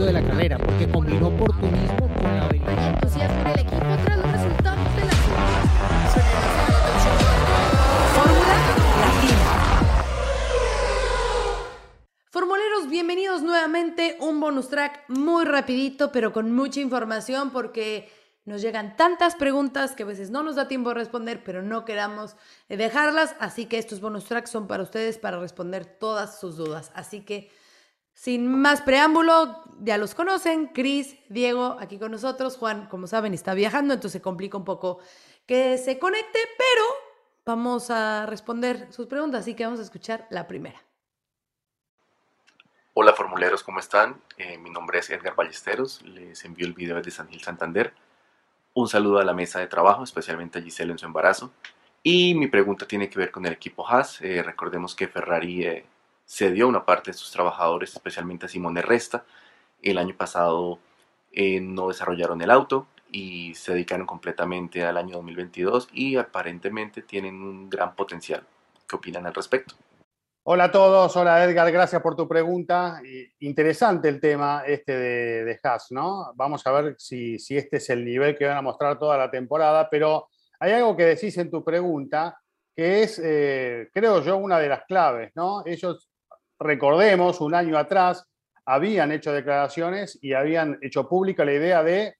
éxito de la carrera, porque combinó oportunismo con la habilidad. entusiasmo en el equipo tras los resultados de la Fórmula Latina. Formuleros, bienvenidos nuevamente. Un bonus track muy rapidito, pero con mucha información porque nos llegan tantas preguntas que a veces no nos da tiempo de responder, pero no queramos dejarlas. Así que estos bonus tracks son para ustedes para responder todas sus dudas. Así que, sin más preámbulo, ya los conocen. Cris, Diego, aquí con nosotros. Juan, como saben, está viajando, entonces se complica un poco que se conecte, pero vamos a responder sus preguntas. Así que vamos a escuchar la primera. Hola formuleros, ¿cómo están? Eh, mi nombre es Edgar Ballesteros, les envío el video desde San Gil Santander. Un saludo a la mesa de trabajo, especialmente a Giselle en su embarazo. Y mi pregunta tiene que ver con el equipo Haas. Eh, recordemos que Ferrari eh, cedió una parte de sus trabajadores, especialmente a Simone Resta. El año pasado eh, no desarrollaron el auto y se dedicaron completamente al año 2022 y aparentemente tienen un gran potencial. ¿Qué opinan al respecto? Hola a todos, hola Edgar, gracias por tu pregunta. Interesante el tema este de, de Haas, ¿no? Vamos a ver si, si este es el nivel que van a mostrar toda la temporada, pero hay algo que decís en tu pregunta que es, eh, creo yo, una de las claves, ¿no? Ellos, recordemos, un año atrás habían hecho declaraciones y habían hecho pública la idea de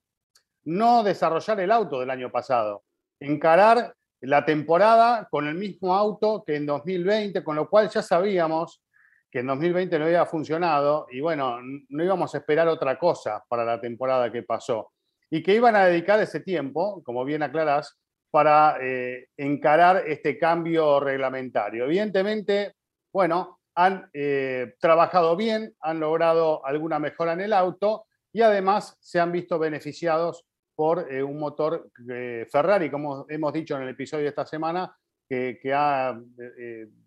no desarrollar el auto del año pasado, encarar la temporada con el mismo auto que en 2020, con lo cual ya sabíamos que en 2020 no había funcionado y bueno, no íbamos a esperar otra cosa para la temporada que pasó. Y que iban a dedicar ese tiempo, como bien aclarás, para eh, encarar este cambio reglamentario. Evidentemente, bueno, han eh, trabajado bien, han logrado alguna mejora en el auto y además se han visto beneficiados por eh, un motor eh, Ferrari, como hemos dicho en el episodio de esta semana, que, ha,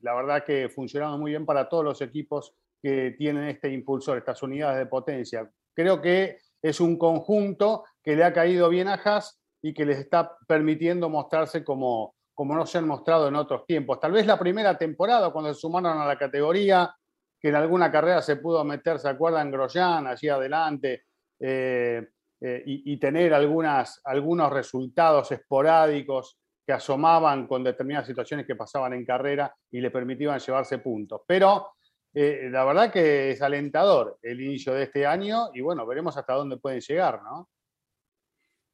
la verdad que funcionado muy bien para todos los equipos que tienen este impulsor, estas unidades de potencia. Creo que es un conjunto que le ha caído bien a Haas y que les está permitiendo mostrarse como, como no se han mostrado en otros tiempos. Tal vez la primera temporada, cuando se sumaron a la categoría, que en alguna carrera se pudo meter, ¿se acuerdan? Grosjean, allí adelante, eh, eh, y, tener algunos resultados esporádicos que asomaban con determinadas situaciones que pasaban en carrera y le permitían llevarse puntos. Pero eh, la verdad que es alentador el inicio de este año y bueno, veremos hasta dónde pueden llegar, ¿no?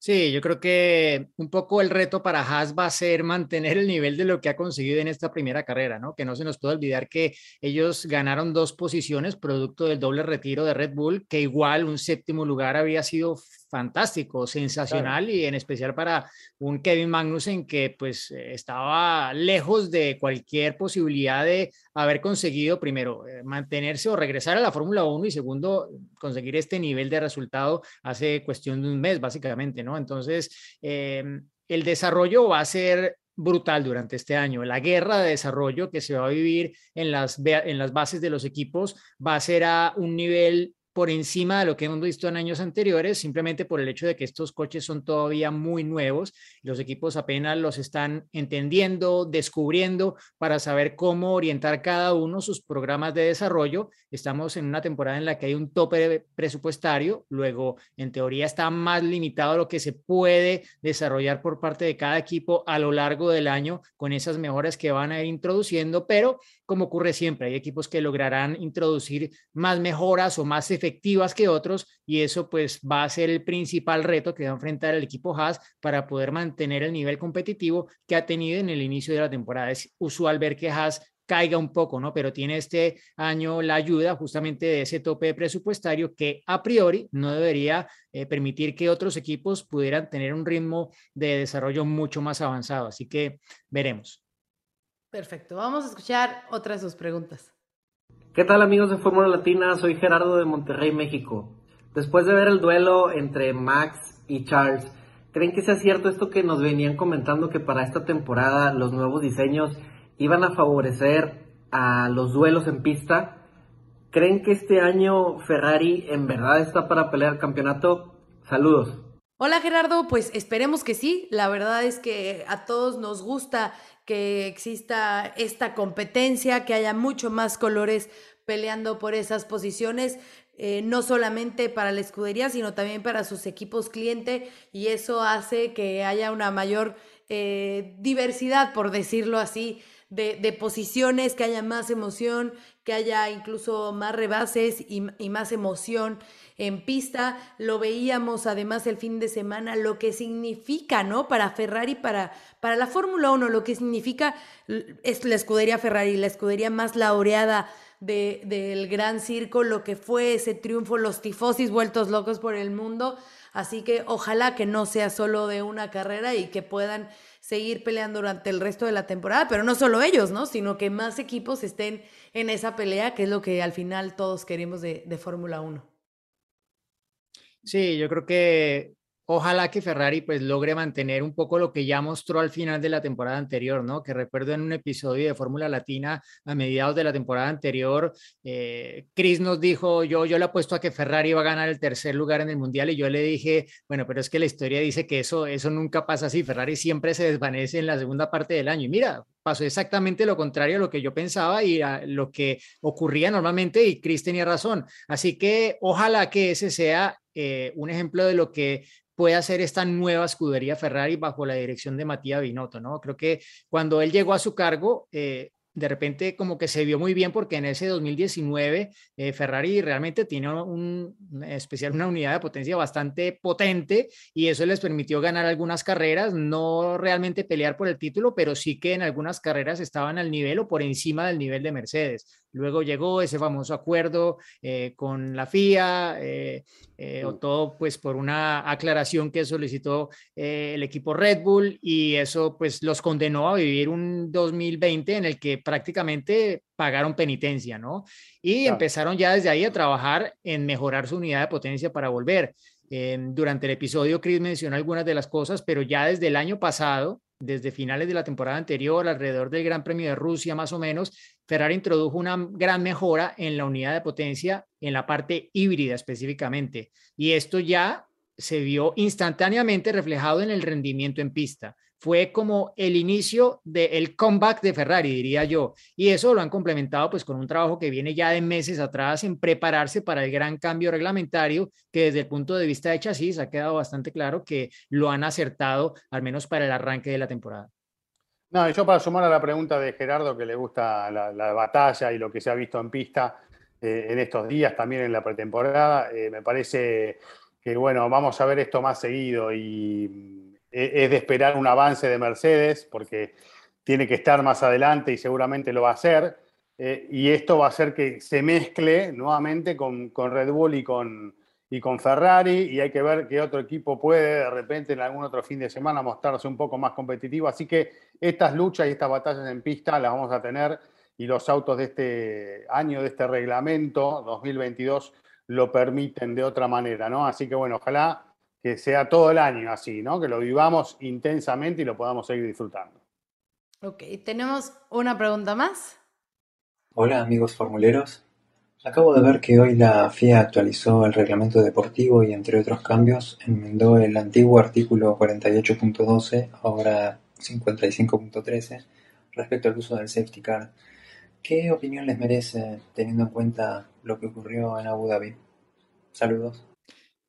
Sí, yo creo que un poco el reto para Haas va a ser mantener el nivel de lo que ha conseguido en esta primera carrera, ¿no? Que no se nos puede olvidar que ellos ganaron dos posiciones producto del doble retiro de Red Bull, que igual un séptimo lugar había sido fantástico, sensacional claro. y en especial para un Kevin Magnussen que pues estaba lejos de cualquier posibilidad de haber conseguido primero eh, mantenerse o regresar a la Fórmula 1 y segundo conseguir este nivel de resultado hace cuestión de un mes básicamente, ¿no? Entonces, eh, el desarrollo va a ser brutal durante este año. La guerra de desarrollo que se va a vivir en las, en las bases de los equipos va a ser a un nivel por encima de lo que hemos visto en años anteriores, simplemente por el hecho de que estos coches son todavía muy nuevos. Los equipos apenas los están entendiendo, descubriendo para saber cómo orientar cada uno sus programas de desarrollo. Estamos en una temporada en la que hay un tope presupuestario, luego en teoría está más limitado lo que se puede desarrollar por parte de cada equipo a lo largo del año con esas mejoras que van a ir introduciendo, pero como ocurre siempre, hay equipos que lograrán introducir más mejoras o más efectivas que otros y eso pues va a ser el principal reto que va a enfrentar el equipo Haas para poder mantener el nivel competitivo que ha tenido en el inicio de la temporada. Es usual ver que Haas caiga un poco, ¿no? Pero tiene este año la ayuda justamente de ese tope presupuestario que a priori no debería eh, permitir que otros equipos pudieran tener un ritmo de desarrollo mucho más avanzado. Así que veremos. Perfecto, vamos a escuchar otra de sus preguntas. ¿Qué tal amigos de Fórmula Latina? Soy Gerardo de Monterrey, México. Después de ver el duelo entre Max y Charles, ¿creen que sea cierto esto que nos venían comentando que para esta temporada los nuevos diseños iban a favorecer a los duelos en pista? ¿Creen que este año Ferrari en verdad está para pelear el campeonato? Saludos. Hola Gerardo, pues esperemos que sí. La verdad es que a todos nos gusta que exista esta competencia, que haya mucho más colores peleando por esas posiciones, eh, no solamente para la escudería, sino también para sus equipos cliente, y eso hace que haya una mayor eh, diversidad, por decirlo así, de, posiciones, que haya más emoción, que haya incluso más rebases y, más emoción en pista. Lo veíamos además el fin de semana, lo que significa, ¿no? Para Ferrari, para, para la Fórmula 1, lo que significa es la escudería Ferrari, la escudería más laureada de, del Gran Circo, lo que fue ese triunfo, los tifosis vueltos locos por el mundo. Así que ojalá que no sea solo de una carrera y que puedan seguir peleando durante el resto de la temporada, pero no solo ellos, ¿no? Sino que más equipos estén en esa pelea, que es lo que al final todos queremos de, de Fórmula 1. Sí, yo creo que Ojalá que Ferrari pues logre mantener un poco lo que ya mostró al final de la temporada anterior, ¿no? Que recuerdo en un episodio de Fórmula Latina a mediados de la temporada anterior, eh, Chris nos dijo, yo, yo le apuesto a que Ferrari va a ganar el tercer lugar en el Mundial y yo le dije, bueno, pero es que la historia dice que eso, eso nunca pasa así, Ferrari siempre se desvanece en la segunda parte del año y mira, pasó exactamente lo contrario a lo que yo pensaba y a lo que ocurría normalmente y Chris tenía razón. Así que ojalá que ese sea eh, un ejemplo de lo que puede hacer esta nueva escudería Ferrari bajo la dirección de Matías Binotto, ¿no? Creo que cuando él llegó a su cargo, eh, de repente como que se vio muy bien porque en ese 2019 eh, Ferrari realmente tiene un, especial una unidad de potencia bastante potente y eso les permitió ganar algunas carreras, no realmente pelear por el título, pero sí que en algunas carreras estaban al nivel o por encima del nivel de Mercedes. Luego llegó ese famoso acuerdo eh, con la FIA, eh, eh, o todo pues por una aclaración que solicitó el equipo Red Bull y eso pues los condenó a vivir un 2020 en el que prácticamente pagaron penitencia, ¿no? Y empezaron ya desde ahí a trabajar en mejorar su unidad de potencia para volver. durante el episodio, Chris mencionó algunas de las cosas, pero ya desde el año pasado, desde finales de la temporada anterior, alrededor del Gran Premio de Rusia más o menos, Ferrari introdujo una gran mejora en la unidad de potencia en la parte híbrida específicamente. Y esto ya se vio instantáneamente reflejado en el rendimiento en pista. Fue como el inicio del comeback de Ferrari, diría yo. Y eso lo han complementado pues con un trabajo que viene ya de meses atrás en prepararse para el gran cambio reglamentario, que desde el punto de vista de chasis ha quedado bastante claro que lo han acertado, al menos para el arranque de la temporada. No, yo para sumar a la pregunta de Gerardo, que le gusta la, batalla y lo que se ha visto en pista eh, en estos días, también en la pretemporada, eh, me parece que, bueno, vamos a ver esto más seguido y es de esperar un avance de Mercedes porque tiene que estar más adelante y seguramente lo va a hacer. Eh, y esto va a hacer que se mezcle nuevamente con, Red Bull y con, y con Ferrari y hay que ver qué otro equipo puede de repente en algún otro fin de semana mostrarse un poco más competitivo. Así que estas luchas y estas batallas en pista las vamos a tener y los autos de este año, de este reglamento 2022, lo permiten de otra manera, ¿no? Así que bueno, ojalá que sea todo el año así, ¿no? Que lo vivamos intensamente y lo podamos seguir disfrutando. Ok, tenemos una pregunta más. Hola amigos formuleros. Acabo de ver que hoy la FIA actualizó el reglamento deportivo y entre otros cambios enmendó el antiguo artículo 48.12, ahora 55.13, respecto al uso del safety car. ¿Qué opinión les merece teniendo en cuenta lo que ocurrió en Abu Dhabi? Saludos.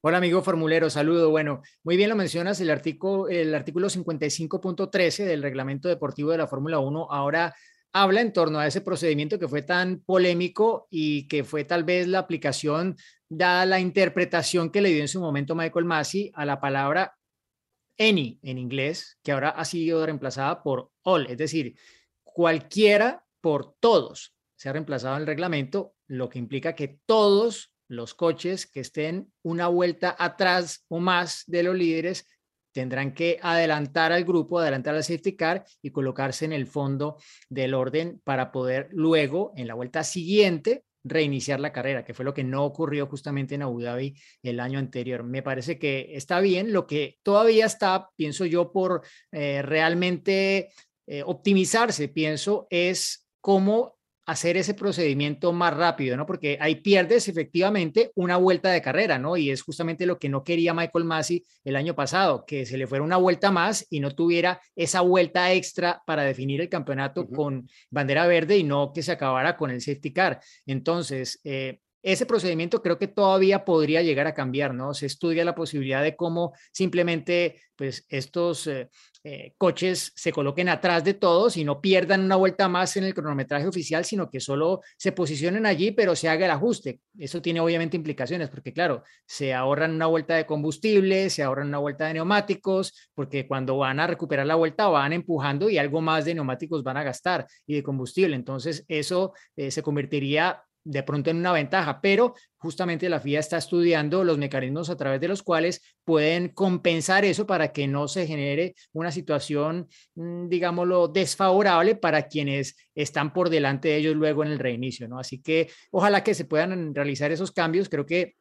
Hola amigo formulero, saludo. Bueno, muy bien lo mencionas, el artículo, el artículo 55.13 del reglamento deportivo de la Fórmula 1 ahora habla en torno a ese procedimiento que fue tan polémico y que fue tal vez la aplicación, dada la interpretación que le dio en su momento Michael Massey a la palabra any en inglés, que ahora ha sido reemplazada por all, es decir, cualquiera por todos. Se ha reemplazado en el reglamento, lo que implica que todos los coches que estén una vuelta atrás o más de los líderes tendrán que adelantar al grupo, adelantar al safety car y colocarse en el fondo del orden para poder luego, en la vuelta siguiente, reiniciar la carrera, que fue lo que no ocurrió justamente en Abu Dhabi el año anterior. Me parece que está bien, lo que todavía está, pienso yo, por eh, realmente eh, optimizarse, pienso, es cómo hacer ese procedimiento más rápido, ¿no? Porque ahí pierdes efectivamente una vuelta de carrera, ¿no? Y es justamente lo que no quería Michael Massey el año pasado, que se le fuera una vuelta más y no tuviera esa vuelta extra para definir el campeonato con bandera verde y no que se acabara con el safety car. Entonces, eh, ese procedimiento creo que todavía podría llegar a cambiar, ¿no? Se estudia la posibilidad de cómo simplemente, pues, estos eh, eh, coches se coloquen atrás de todos y no pierdan una vuelta más en el cronometraje oficial, sino que solo se posicionen allí, pero se haga el ajuste. Eso tiene obviamente implicaciones, porque claro, se ahorran una vuelta de combustible, se ahorran una vuelta de neumáticos, porque cuando van a recuperar la vuelta van empujando y algo más de neumáticos van a gastar y de combustible. Entonces, eso eh, se convertiría de pronto en una ventaja, pero justamente la FIA está estudiando los mecanismos a través de los cuales pueden compensar eso para que no se genere una situación, mm, digámoslo, desfavorable para quienes están por delante de ellos luego en el reinicio, ¿no? Así que ojalá que se puedan realizar esos cambios. Creo que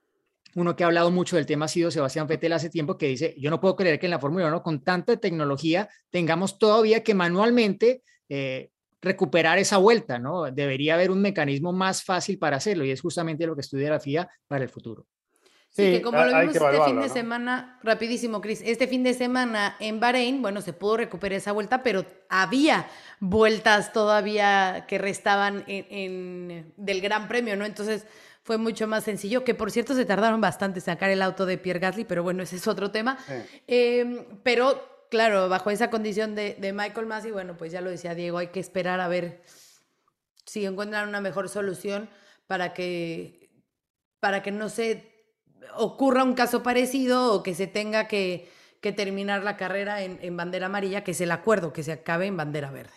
uno que ha hablado mucho del tema ha sido Sebastián Vettel hace tiempo que dice, yo no puedo creer que en la Fórmula 1 con tanta tecnología tengamos todavía que manualmente eh, recuperar esa vuelta, ¿no? Debería haber un mecanismo más fácil para hacerlo y es justamente lo que estudia la FIA para el futuro. Sí, que como lo vimos este fin de semana, rapidísimo, Cris, este fin de semana en Bahrein, bueno, se pudo recuperar esa vuelta, pero había vueltas todavía que restaban en, del Gran Premio, ¿no? Entonces fue mucho más sencillo, que por cierto se tardaron bastante en sacar el auto de Pierre Gasly, pero bueno, ese es otro tema. Em, pero claro, bajo esa condición de, Michael Massey, bueno, pues ya lo decía Diego, hay que esperar a ver si encuentran una mejor solución para que, para que no se ocurra un caso parecido o que se tenga que, terminar la carrera en, en, bandera amarilla, que es el acuerdo, que se acabe en bandera verde.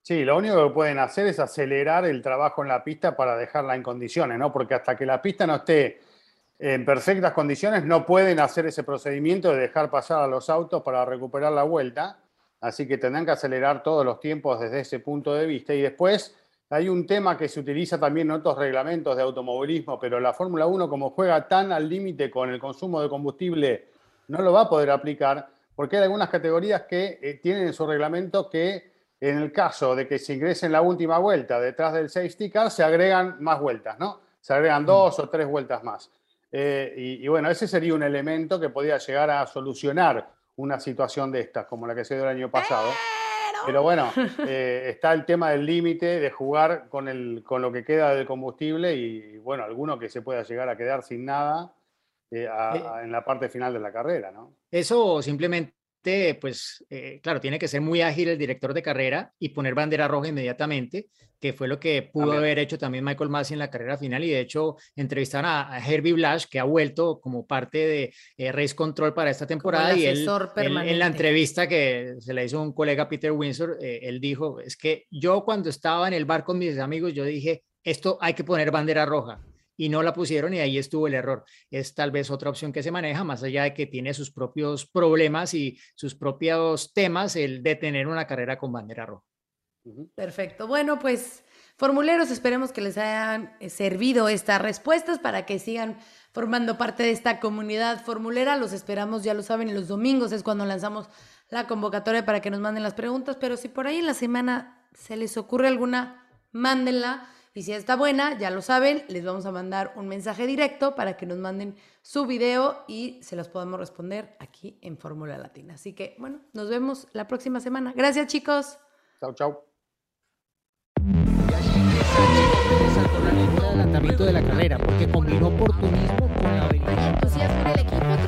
Sí, lo único que pueden hacer es acelerar el trabajo en la pista para dejarla en condiciones, ¿no? Porque hasta que la pista no esté en perfectas condiciones no pueden hacer ese procedimiento de dejar pasar a los autos para recuperar la vuelta, así que tendrán que acelerar todos los tiempos desde ese punto de vista. Y después hay un tema que se utiliza también en otros reglamentos de automovilismo, pero la Fórmula 1 como juega tan al límite con el consumo de combustible, no lo va a poder aplicar, porque hay algunas categorías que eh, tienen en su reglamento que en el caso de que se ingrese en la última vuelta detrás del safety car, se agregan más vueltas, ¿no? Se agregan dos o tres vueltas más. Eh, y, bueno, ese sería un elemento que podría llegar a solucionar una situación de estas, como la que se dio el año pasado. Pero bueno, eh, está el tema del límite de jugar con, el, con lo que queda del combustible y, bueno, alguno que se pueda llegar a quedar sin nada eh, en la parte final de la carrera, ¿no? Eso simplemente pues eh, claro, tiene que ser muy ágil el director de carrera y poner bandera roja inmediatamente, que fue lo que pudo haber hecho también Michael Massey en la carrera final y de hecho entrevistaron a, Herbie Blash, que ha vuelto como parte de eh, Race Control para esta temporada y él, en la entrevista que se le hizo un colega Peter Windsor, eh, él dijo, es que yo cuando estaba en el bar con mis amigos, yo dije, esto hay que poner bandera roja y no la pusieron y ahí estuvo el error. Es tal vez otra opción que se maneja, más allá de que tiene sus propios problemas y sus propios temas, el de tener una carrera con bandera roja. Perfecto. Bueno, pues formuleros, esperemos que les hayan eh, servido estas respuestas para que sigan formando parte de esta comunidad formulera. Los esperamos, ya lo saben, los domingos es cuando lanzamos la convocatoria para que nos manden las preguntas, pero si por ahí en la semana se les ocurre alguna, mándenla y si está buena, ya lo saben, les vamos a mandar un mensaje directo para que nos manden su video y se las podamos responder aquí en Fórmula Latina. Así que, bueno, nos vemos la próxima semana. Gracias, chicos. Chao, chao. de la carrera porque combinó oportunismo con la habilidad.